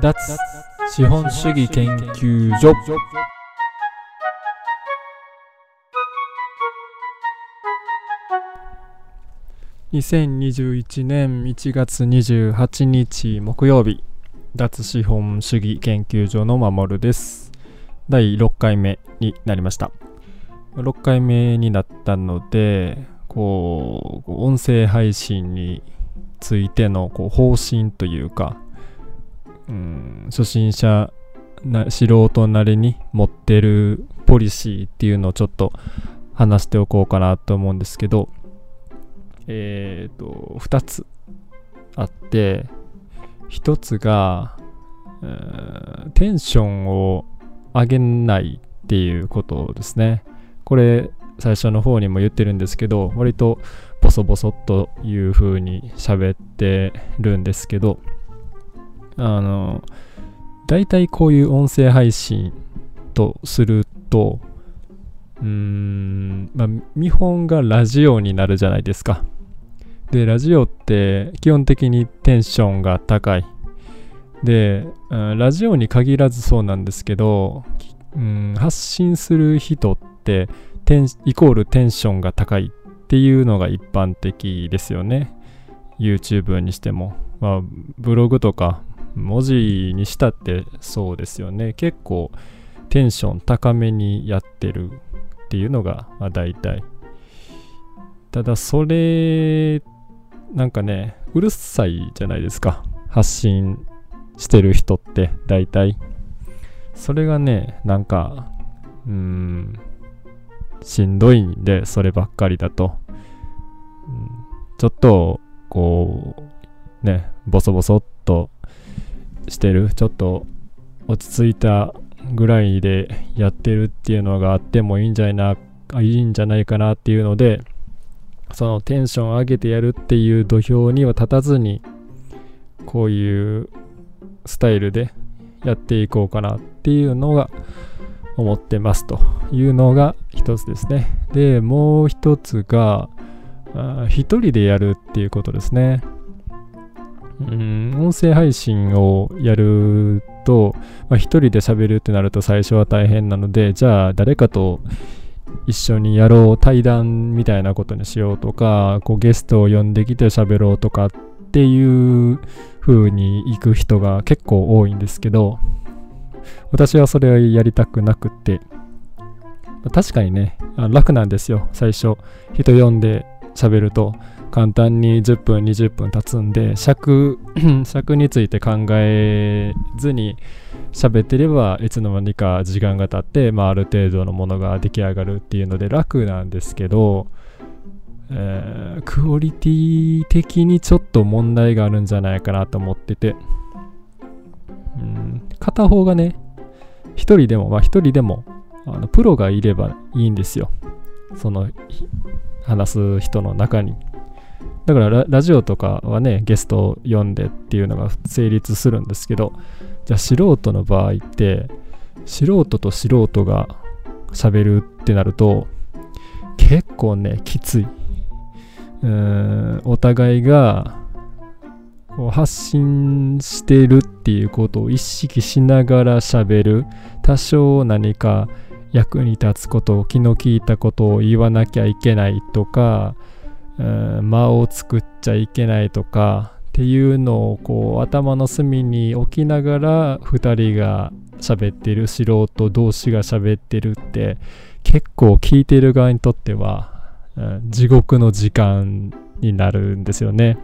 脱資本主義研究所。2021年1月28日木曜日脱資本主義研究所の守るです。第6回目になりました。6回目になったのでこう音声配信についてのこう方針というか、うん、初心者な素人なりに持ってるポリシーっていうのをちょっと話しておこうかなと思うんですけどえっ、ー、と2つあって1つが、テンションを上げないっていうことですね。これ最初の方にも言ってるんですけど割とボソボソという風に喋ってるんですけどあの大体こういう音声配信とするとうーんまあ見本がラジオになるじゃないですか。でラジオって基本的にテンションが高い。で、ラジオに限らずそうなんですけど、うん、発信する人ってテンイコールテンションが高いっていうのが一般的ですよね。YouTube にしても、まあ、ブログとか文字にしたってそうですよね。結構テンション高めにやってるっていうのが、まあ、大体。ただそれなんかねうるさいじゃないですか。発信してる人って大体。それがねなんかうんしんどいんで、そればっかりだと。うん、ちょっと、こう、ね、ボソボソっとしてる、ちょっと落ち着いたぐらいでやってるっていうのがあってもいいんじゃないないいんじゃないかなっていうので、そのテンション上げてやるっていう土俵には立たずに、こういうスタイルでやっていこうかなっていうのが思ってますというのが一つですね。で、もう一つが、一人でやるっていうことですね。うん、音声配信をやると、まあ、一人で喋るってなると最初は大変なので、じゃあ誰かと一緒にやろう、対談みたいなことにしようとか、こうゲストを呼んできて喋ろうとかっていう風に行く人が結構多いんですけど、私はそれをやりたくなくて、確かにね、楽なんですよ、最初。人呼んで喋ると、簡単に10分、20分経つんで、尺、尺について考えずに喋ってれば、いつの間にか時間が経って、まあ、ある程度のものが出来上がるっていうので楽なんですけど、えー、クオリティ的にちょっと問題があるんじゃないかなと思ってて、うん、片方がね、一人でも、まあ一人でも、あのプロがいればいいんですよ。その、話す人の中に。だからラジオとかはね、ゲストを呼んでっていうのが成立するんですけど、じゃあ素人の場合って、素人と素人が喋るってなると、結構ね、きつい。うーん、お互いがこう発信してるっていうことを意識しながら喋る多少何か役に立つことを気の利いたことを言わなきゃいけないとか、間を作っちゃいけないとかっていうのをこう頭の隅に置きながら2人が喋ってる素人同士が喋ってるって結構聞いてる側にとっては、うん、地獄の時間になるんですよね。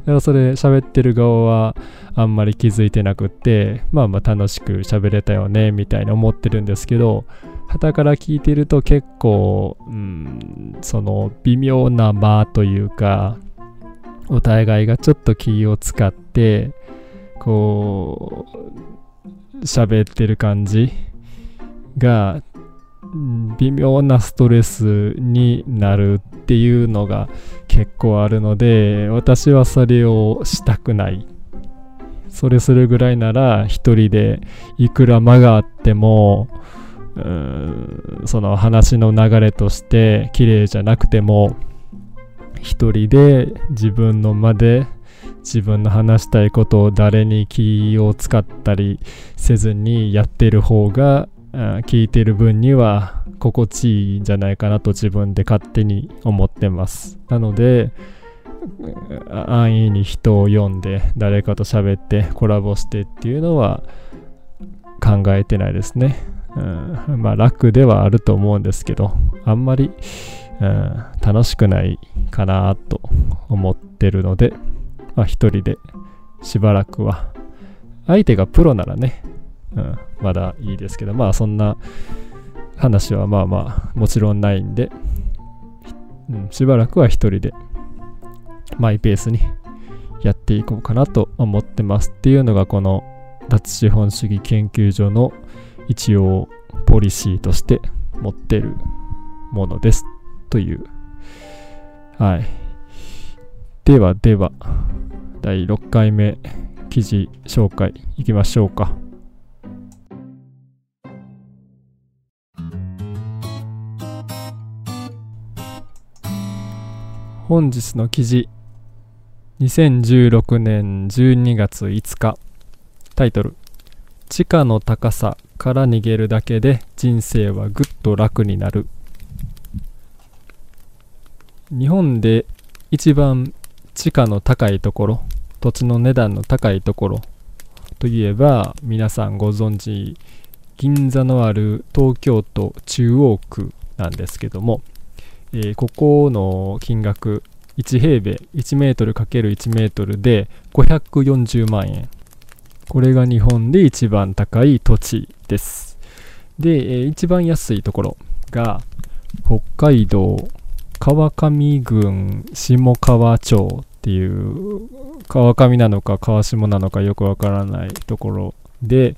だからそれ喋ってる側はあんまり気づいてなくって、まあまあ楽しく喋れたよねみたいに思ってるんですけど、旗から聞いてると結構、うん、その微妙な間というか、お互いがちょっと気を使って、こう、喋ってる感じが微妙なストレスになるっていうのが結構あるので私はそれをしたくない。それするぐらいなら一人でいくら間があってもその話の流れとして綺麗じゃなくても一人で自分の間で自分の話したいことを誰に気を使ったりせずにやってる方が聞いてる分には心地いいんじゃないかなと自分で勝手に思ってます。なので安易に人を呼んで誰かと喋ってコラボしてっていうのは考えてないですね、うん、まあ楽ではあると思うんですけどあんまり、うん、楽しくないかなと思ってるのでまあ一人でしばらくは。相手がプロならね、うん、まだいいですけどまあそんな話はまあまあもちろんないんで、うん、しばらくは一人でマイペースにやっていこうかなと思ってます。っていうのがこの脱資本主義研究所の一応ポリシーとして持ってるものです。という。はい。ではでは第6回目記事紹介いきましょうか。本日の記事2016年12月5日。タイトル。地下の高さ。から逃げるだけで人生はぐっと楽になる。日本で一番地価の高いところ土地の値段の高いところといえば皆さんご存知銀座のある東京都中央区なんですけどもえー、ここの金額1平米1メートル ×1 メートルで540万円。これが日本で一番高い土地です。で、え、一番安いところが北海道川上郡下川町っていう川上なのか川下なのかよくわからないところで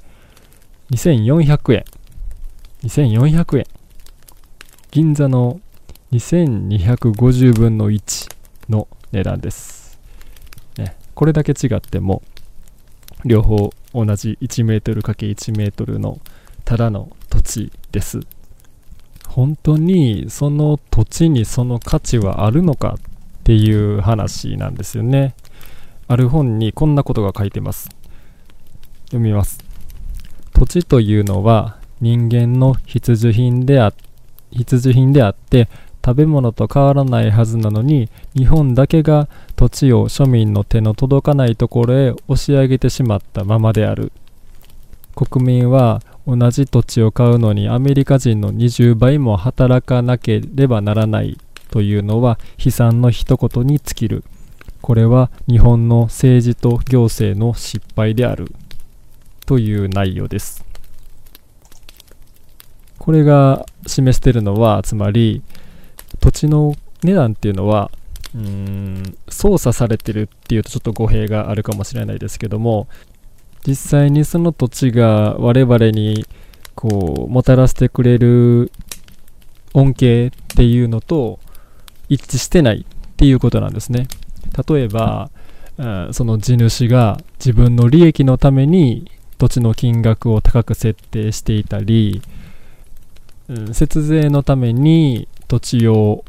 2400円。2400円。銀座の2250分の1の値段です。ね、これだけ違っても、両方同じ 1m×1 メートルのただの土地です。本当にその土地にその価値はあるのかっていう話なんですよね。ある本にこんなことが書いてます。読みます。土地というのは人間の必需品であ必需品であって食べ物と変わらないはずなのに日本だけが土地を庶民の手の届かないところへ押し上げてしまったままである。国民は同じ土地を買うのにアメリカ人の20倍も働かなければならないというのは悲惨の一言に尽きる。これは日本の政治と行政の失敗である。という内容です。これが示しているのはつまり土地の値段っていうのはうーん操作されてるっていうとちょっと語弊があるかもしれないですけども実際にその土地が我々にこうもたらしてくれる恩恵っていうのと一致してないっていうことなんですね。例えば、うん、その地主が自分の利益のために土地の金額を高く設定していたり、うん、節税のために土地を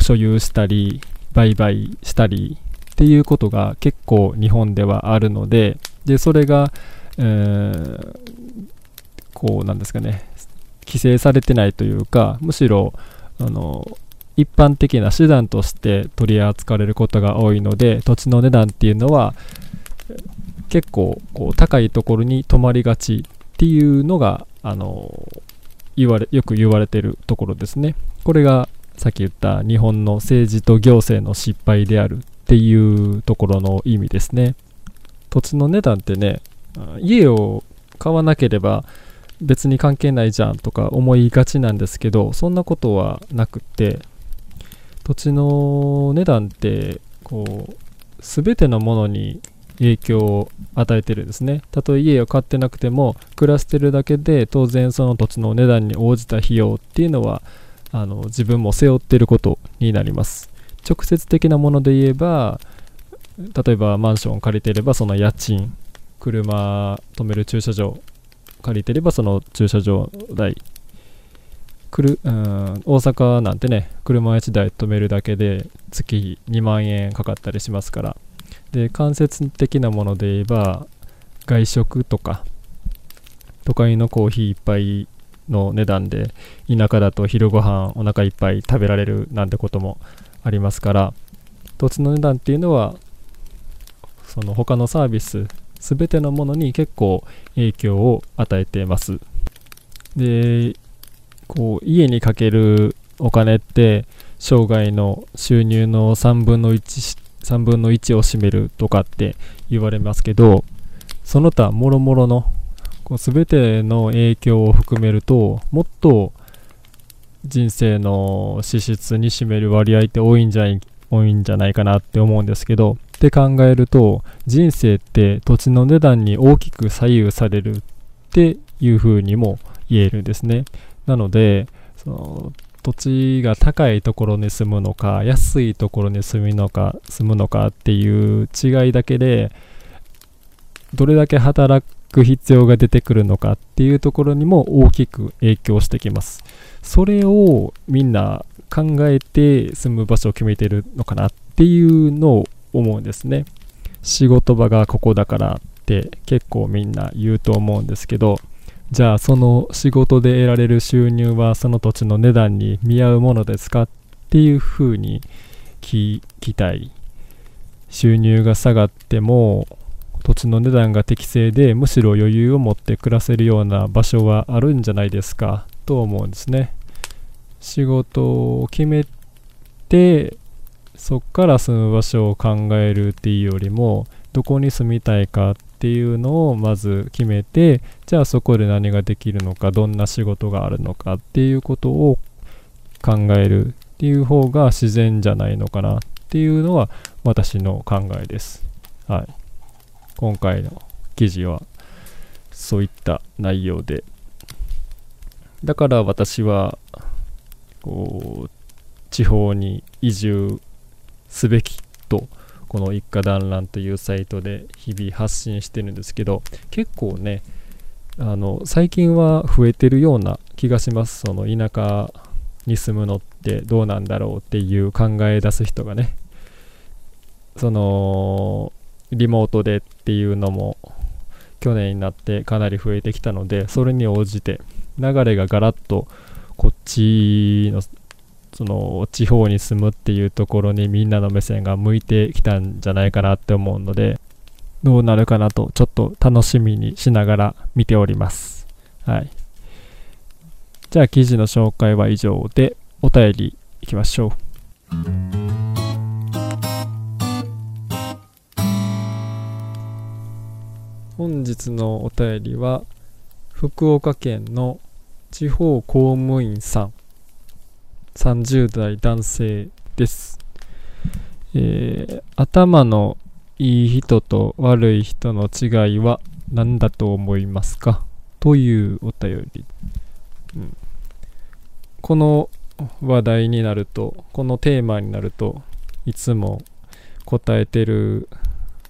所有したり売買したりっていうことが結構日本ではあるのででそれが、えー、こうなんですかね規制されてないというかむしろあの一般的な手段として取り扱われることが多いので土地の値段っていうのは結構こう高いところに止まりがちっていうのがあの言われよく言われてるところですね。これがさっき言った日本の政治と行政の失敗であるっていうところの意味ですね。土地の値段ってね、家を買わなければ別に関係ないじゃんとか思いがちなんですけど、そんなことはなくって、土地の値段ってこう全てのものに影響を与えてるんですね。たとえ家を買ってなくても暮らしてるだけで当然その土地の値段に応じた費用っていうのはあの自分も背負ってることになります。直接的なもので言えば例えばマンションを借りていればその家賃車止める駐車場借りてればその駐車場代。くるうん大阪なんてね車1台止めるだけで月2万円かかったりしますから。で間接的なもので言えば外食とか都会のコーヒー1杯の値段で田舎だと昼ご飯お腹いっぱい食べられるなんてこともありますから土地の値段っていうのはその他のサービス全てのものに結構影響を与えています。でこう家にかけるお金って生涯の収入の3分の1 3分の1を占めるとかって言われますけどその他もろもろのこう全ての影響を含めるともっと人生の資質に占める割合って多いんじゃない多いんじゃないかなって思うんですけどって考えると人生って土地の値段に大きく左右されるっていうふうにも言えるんですね。なのでその土地が高いところに住むのか安いところに住むのか住むのかっていう違いだけでどれだけ働く必要が出てくるのかっていうところにも大きく影響してきます。それをみんな考えて住む場所を決めてるのかなっていうのを思うんですね。仕事場がここだからって結構みんな言うと思うんですけどじゃあその仕事で得られる収入はその土地の値段に見合うものですかっていうふうに聞きたい。収入が下がっても土地の値段が適正でむしろ余裕を持って暮らせるような場所はあるんじゃないですかと思うんですね。仕事を決めてそっから住む場所を考えるっていうよりもどこに住みたいかっっていうのをまず決めてじゃあそこで何ができるのかどんな仕事があるのかっていうことを考えるっていう方が自然じゃないのかなっていうのは私の考えです。はい。今回の記事はそういった内容でだから私はこう地方に移住すべきとこの一家団らんというサイトで日々発信してるんですけど結構ねあの最近は増えてるような気がします。その田舎に住むのってどうなんだろうっていう考え出す人がね。そのリモートでっていうのも去年になってかなり増えてきたのでそれに応じて流れがガラッとこっちのその地方に住むっていうところにみんなの目線が向いてきたんじゃないかなって思うのでどうなるかなとちょっと楽しみにしながら見ております。はい。じゃあ記事の紹介は以上でお便りいきましょう。本日のお便りは福岡県の地方公務員さん。30代男性です、えー、頭のいい人と悪い人の違いは何だと思いますか？というお便り、うん、この話題になるとこのテーマになるといつも答えてる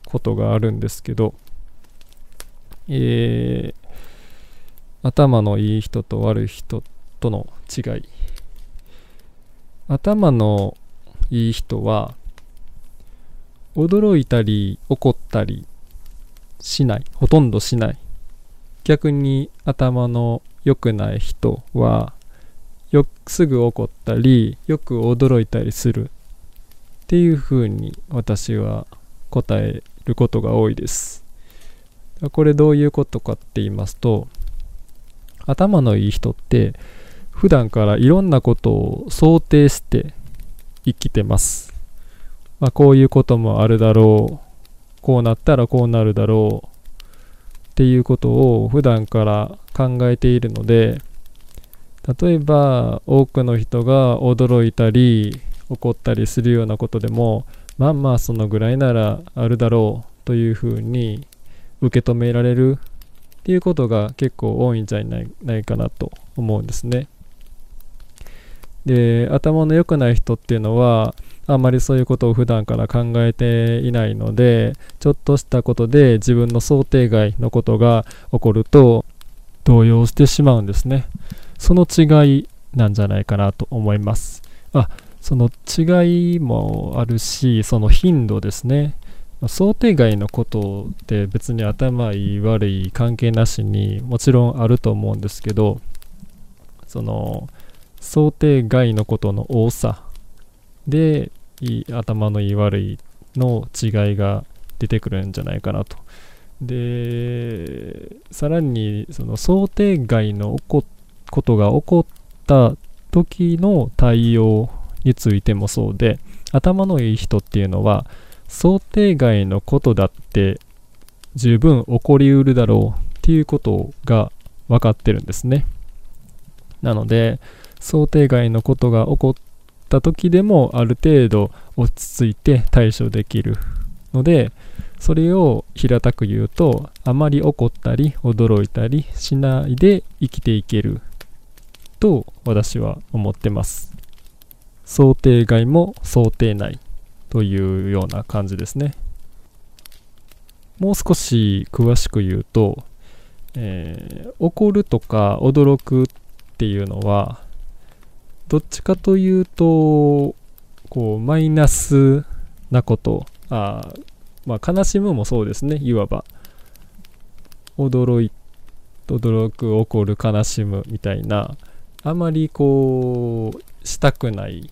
ことがあるんですけどえー、頭のいい人と悪い人との違い。頭のいい人は驚いたり怒ったりしないほとんどしない。逆に頭の良くない人はよすぐ怒ったりよく驚いたりする。っていう風に私は答えることが多いです。これどういうことかって言いますと頭のいい人って普段からいろんなことを想定して生きてます、まあ、こういうこともあるだろう。こうなったらこうなるだろう。っていうことを普段から考えているので例えば多くの人が驚いたり怒ったりするようなことでもまあまあそのぐらいならあるだろう。というふうに受け止められるっていうことが結構多いんじゃないないかなと思うんですね。で頭の良くない人っていうのはあんまりそういうことを普段から考えていないのでちょっとしたことで自分の想定外のことが起こると動揺してしまうんですね。その違いなんじゃないかなと思います。あその違いもあるしその頻度ですね。想定外のことって別に頭いい悪い関係なしにもちろんあると思うんですけどその想定外のことの多さで頭のいい悪いの違いが出てくるんじゃないかなと。でさらにその想定外のこことが起こった時の対応についてもそうで頭のいい人っていうのは想定外のことだって十分起こりうるだろうっていうことが分かってるんですねなので想定外のことが起こった時でもある程度落ち着いて対処できるのでそれを平たく言うとあまり怒ったり驚いたりしないで生きていけると私は思ってます。想定外も想定内というような感じですね。もう少し詳しく言うと、えー、怒るとか驚くっていうのはどっちかというとこうマイナスなこと。あまあ悲しむもそうですね。いわば。驚い驚く怒る悲しむみたいな。あまりこうしたくない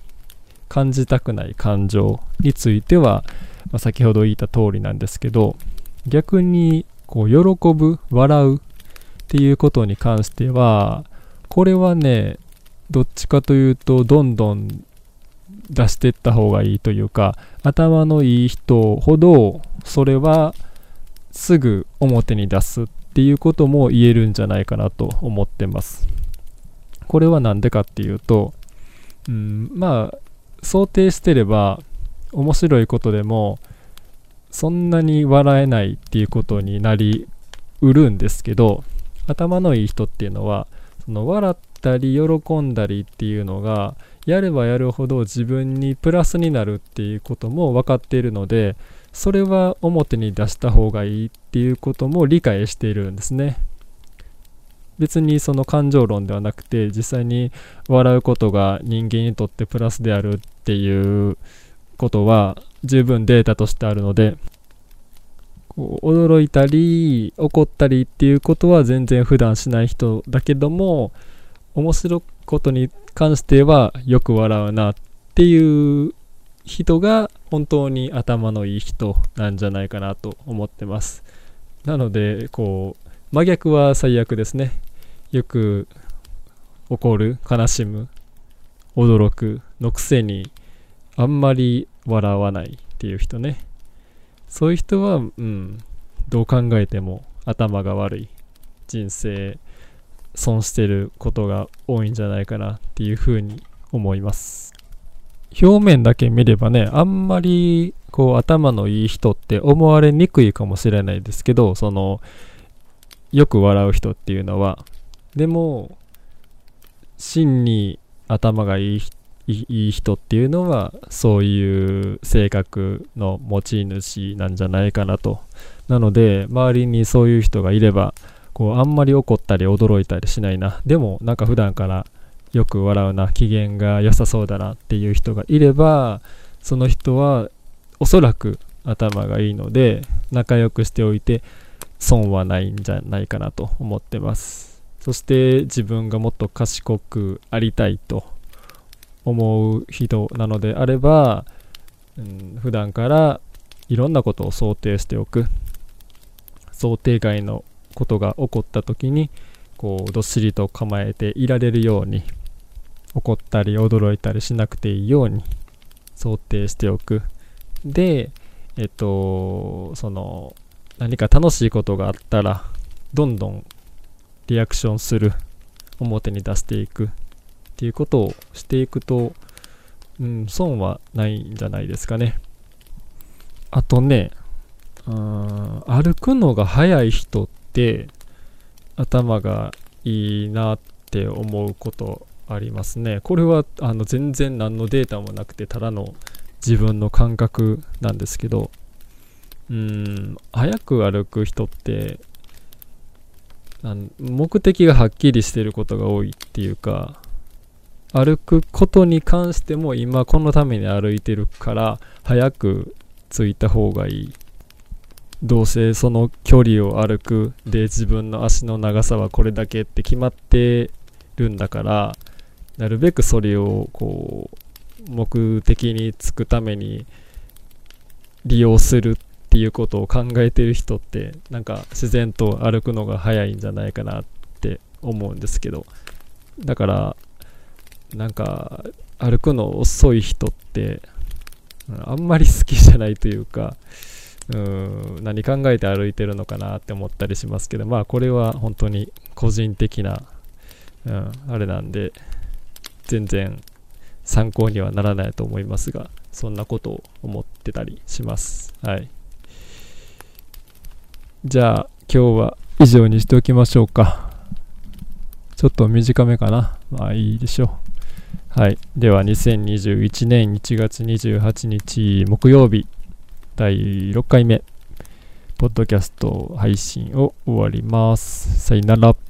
感じたくない感情については、まあ、先ほど言った通りなんですけど逆にこう喜ぶ笑うっていうことに関してはこれはねどっちかというとどんどん出していった方がいいというか頭のいい人ほどそれはすぐ表に出すっていうことも言えるんじゃないかなと思ってます。これは何でかっていうと、うん、まあ想定してれば面白いことでもそんなに笑えないっていうことになりうるんですけど頭のいい人っていうのはその笑ったり喜んだりっていうのがやればやるほど自分にプラスになるっていうことも分かっているのでそれは表に出した方がいいっていうことも理解しているんですね。別にその感情論ではなくて実際に笑うことが人間にとってプラスであるっていうことは十分データとしてあるのでこう驚いたり怒ったりっていうことは全然普段しない人だけども面白いことに関してはよく笑うなっていう人が本当に頭のいい人なんじゃないかなと思ってます。なのでこう真逆は最悪ですね。よく怒る悲しむ驚くのくせにあんまり笑わないっていう人ね。そういう人はうんどう考えても頭が悪い人生損してることが多いんじゃないかなっていうふうに思います。表面だけ見ればねあんまりこう頭のいい人って思われにくいかもしれないですけどそのよく笑う人っていうのは。でも真に頭がいいいい人っていうのはそういう性格の持ち主なんじゃないかなと。なので周りにそういう人がいればこうあんまり怒ったり驚いたりしないな。でもなんか普段からよく笑うな。機嫌が良さそうだなっていう人がいればその人はおそらく頭がいいので仲良くしておいて損はないんじゃないかなと思ってます。そして自分がもっと賢くありたいと思う人なのであれば、うん、普段からいろんなことを想定しておく。想定外のことが起こった時にこうどっしりと構えていられるように怒ったり驚いたりしなくていいように想定しておく。でえっとその何か楽しいことがあったらどんどんリアクションする表に出していくっていうことをしていくと、うん、損はないんじゃないですかね。あとねうん歩くのが速い人って頭がいいなって思うことありますね。これはあの全然何のデータもなくてただの自分の感覚なんですけどうん早く歩く人って目的がはっきりしてることが多いっていうか歩くことに関しても今このために歩いてるから早く着いた方がいい。どうせその距離を歩くで自分の足の長さはこれだけって決まってるんだからなるべくそれをこう目的につくために利用するっていうことを考えてる人ってなんか自然と歩くのが早いんじゃないかなって思うんですけど。だからなんか歩くの遅い人ってあんまり好きじゃないというかうん何考えて歩いてるのかなって思ったりしますけどまあこれは本当に個人的な、うん、あれなんで全然参考にはならないと思いますがそんなことを思ってたりします。はい。じゃあ今日は以上にしておきましょうか。ちょっと短めかな。まあいいでしょう。はい。では2021年1月28日木曜日。第6回目、ポッドキャスト配信を終わります。さよなら。